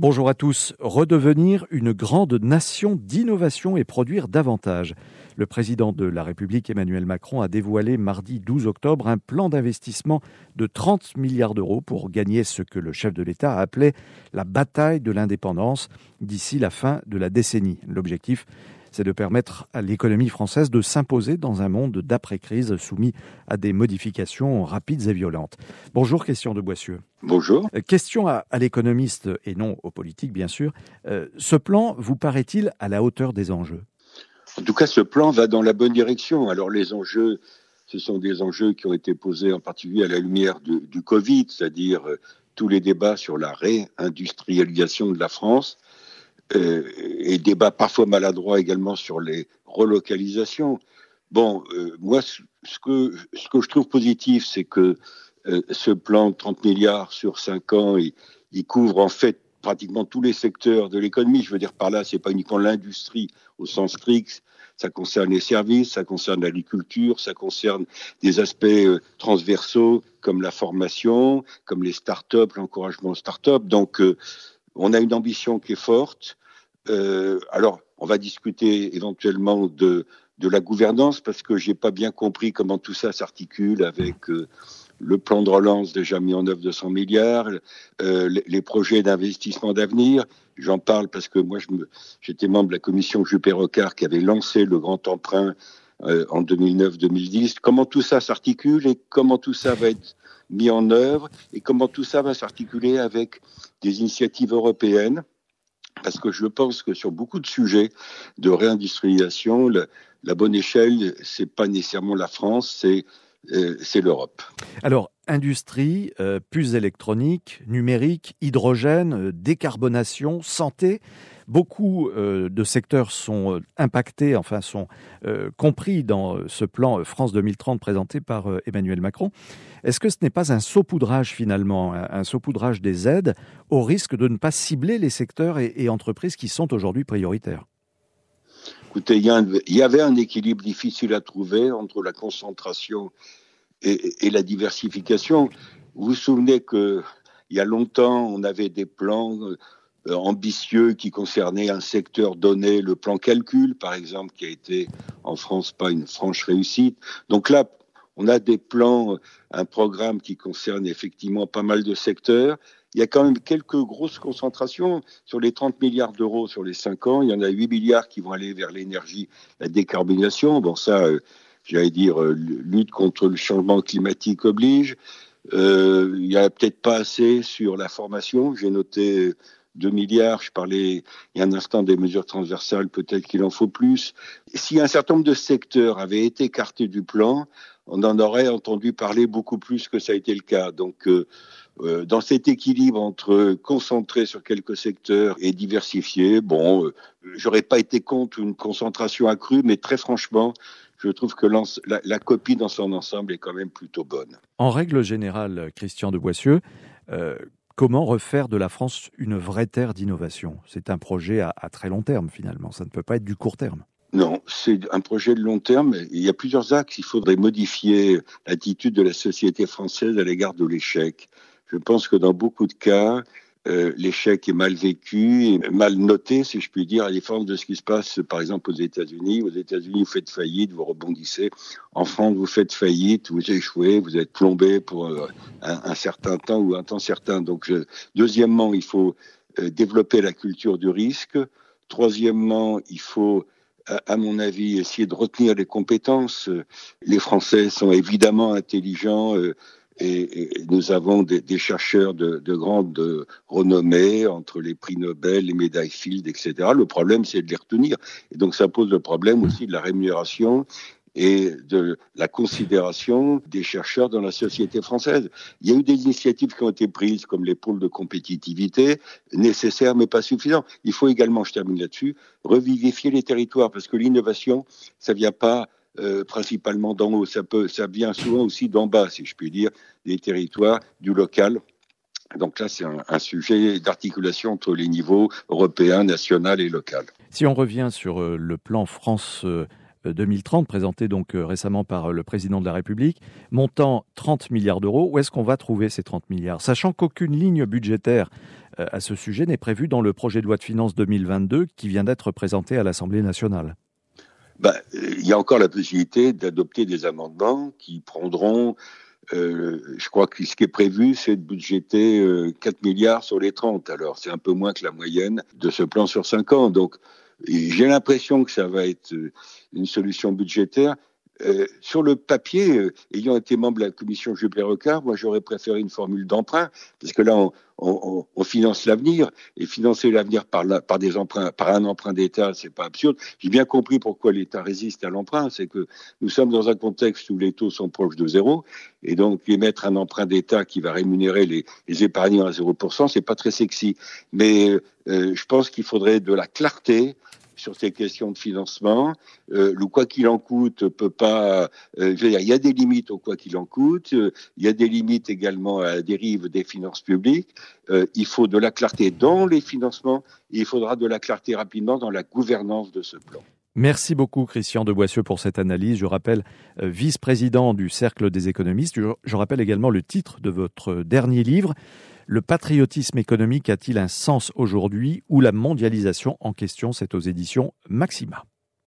Bonjour à tous. Redevenir une grande nation d'innovation et produire davantage. Le président de la République Emmanuel Macron a dévoilé mardi 12 octobre un plan d'investissement de 30 milliards d'euros pour gagner ce que le chef de l'État a appelé la bataille de l'indépendance d'ici la fin de la décennie. L'objectif, c'est de permettre à l'économie française de s'imposer dans un monde d'après-crise soumis à des modifications rapides et violentes. Bonjour, question de Boissieu. Bonjour. Euh, question à, l'économiste et non aux politiques, bien sûr. Euh, ce plan vous paraît-il à la hauteur des enjeux? En tout cas, ce plan va dans la bonne direction. Alors les enjeux, ce sont des enjeux qui ont été posés en particulier à la lumière du Covid, c'est-à-dire euh, tous les débats sur la réindustrialisation de la France euh, et débat parfois maladroit également sur les relocalisations. Bon, euh, moi, ce que, ce que je trouve positif, c'est que euh, ce plan de 30 milliards sur 5 ans, il, il, couvre en fait pratiquement tous les secteurs de l'économie. Je veux dire par là, c'est pas uniquement l'industrie au sens strict, ça concerne les services, ça concerne l'agriculture, ça concerne des aspects euh, transversaux comme la formation, comme les start-up, l'encouragement aux start-up. Donc, euh, on a une ambition qui est forte. Euh, alors, on va discuter éventuellement de, la gouvernance parce que j'ai pas bien compris comment tout ça s'articule avec euh, le plan de relance déjà mis en œuvre de 100 milliards, euh, les, projets d'investissement d'avenir. J'en parle parce que moi, j'étais membre de la commission Juppé-Rocard qui avait lancé le grand emprunt en 2009-2010. Comment tout ça s'articule et comment tout ça va être mis en œuvre et comment tout ça va s'articuler avec des initiatives européennes. Parce que je pense que sur beaucoup de sujets de réindustrialisation, la bonne échelle, c'est pas nécessairement la France, c'est c'est l'Europe. Alors, industrie, euh, puces électroniques, numérique, hydrogène, euh, décarbonation, santé, beaucoup euh, de secteurs sont impactés, enfin sont compris dans ce plan France 2030 présenté par Emmanuel Macron. Est-ce que ce n'est pas un saupoudrage finalement, un, saupoudrage des aides au risque de ne pas cibler les secteurs et, entreprises qui sont aujourd'hui prioritaires? Écoutez, il y, avait un équilibre difficile à trouver entre la concentration et, la diversification. Vous vous souvenez qu'il y a longtemps, on avait des plans euh, ambitieux qui concernaient un secteur donné, le plan calcul, par exemple, qui a été en France pas une franche réussite. Donc là, on a des plans, un programme qui concerne effectivement pas mal de secteurs. Il y a quand même quelques grosses concentrations sur les 30 milliards d'euros sur les 5 ans. Il y en a 8 milliards qui vont aller vers l'énergie, la décarbonisation. Bon, ça, euh, j'allais dire, euh, lutte contre le changement climatique oblige. Euh, il n'y a peut-être pas assez sur la formation. J'ai noté 2 milliards. Je parlais il y a un instant des mesures transversales. Peut-être qu'il en faut plus. Si un certain nombre de secteurs avaient été écartés du plan, on en aurait entendu parler beaucoup plus que ça a été le cas. Donc, euh, euh dans cet équilibre entre concentrer sur quelques secteurs et diversifier, bon, euh, j'aurais pas été contre une concentration accrue, mais très franchement, je trouve que la, copie dans son ensemble est quand même plutôt bonne. En règle générale, Christian de Boissieu, euh, comment refaire de la France une vraie terre d'innovation? C'est un projet à, très long terme finalement, ça ne peut pas être du court terme. Non, c'est un projet de long terme. Il y a plusieurs axes. Il faudrait modifier l'attitude de la société française à l'égard de l'échec. Je pense que dans beaucoup de cas, euh, l'échec est mal vécu, mal noté, si je puis dire, à différence de ce qui se passe, par exemple, aux États-Unis. Aux États-Unis, vous faites faillite, vous rebondissez. En France, vous faites faillite, vous échouez, vous êtes plombé pour euh, un, certain temps ou un temps certain. Donc, deuxièmement, il faut euh, développer la culture du risque. Troisièmement, il faut à mon avis, essayer de retenir les compétences. Les Français sont évidemment intelligents, et, nous avons des, des chercheurs de, de, grande renommée, entre les prix Nobel, les médailles Field, etc. Le problème, c'est de les retenir. Et donc, ça pose le problème aussi de la rémunération et de la considération des chercheurs dans la société française. Il y a eu des initiatives qui ont été prises, comme les pôles de compétitivité, nécessaires mais pas suffisants. Il faut également, je termine là-dessus, revivifier les territoires, parce que l'innovation, ça vient pas euh, principalement d'en haut. Ça, peut, ça vient souvent aussi d'en bas, si je puis dire, des territoires, du local. Donc là, c'est un, sujet d'articulation entre les niveaux européens, national et local. Si on revient sur euh, le plan France 2030, présenté donc récemment par le président de la République, montant 30 milliards d'euros. Où est-ce qu'on va trouver ces 30 milliards? Sachant qu'aucune ligne budgétaire à ce sujet n'est prévue dans le projet de loi de finances 2022 qui vient d'être présenté à l'Assemblée nationale. Ben, il y a encore la possibilité d'adopter des amendements qui prendront euh, je crois que ce qui est prévu, c'est de budgéter 4 euh, milliards sur les 30. Alors, c'est un peu moins que la moyenne de ce plan sur 5 ans. Donc, j'ai l'impression que ça va être euh, une solution budgétaire. Euh, sur le papier, euh, ayant été membre de la commission Juppé-Rocard, moi j'aurais préféré une formule d'emprunt, parce que là on, on, on finance l'avenir, et financer l'avenir par, par des emprunts, par un emprunt d'État, c'est pas absurde. J'ai bien compris pourquoi l'État résiste à l'emprunt, c'est que nous sommes dans un contexte où les taux sont proches de zéro, et donc émettre un emprunt d'État qui va rémunérer les, les épargnants à 0%, c'est pas très sexy. Mais euh, je pense qu'il faudrait de la clarté, sur ces questions de financement. Euh, le quoi qu'il en coûte peut pas. Euh, il y a des limites au quoi qu'il en coûte. il y a des limites également à la dérive des finances publiques. Euh, il faut de la clarté dans les financements. Et il faudra de la clarté rapidement dans la gouvernance de ce plan. Merci beaucoup Christian de Boissieu pour cette analyse. Je rappelle vice-président du Cercle des économistes. Je rappelle également le titre de votre dernier livre. Le patriotisme économique a-t-il un sens aujourd'hui ou la mondialisation en question C'est aux éditions Maxima.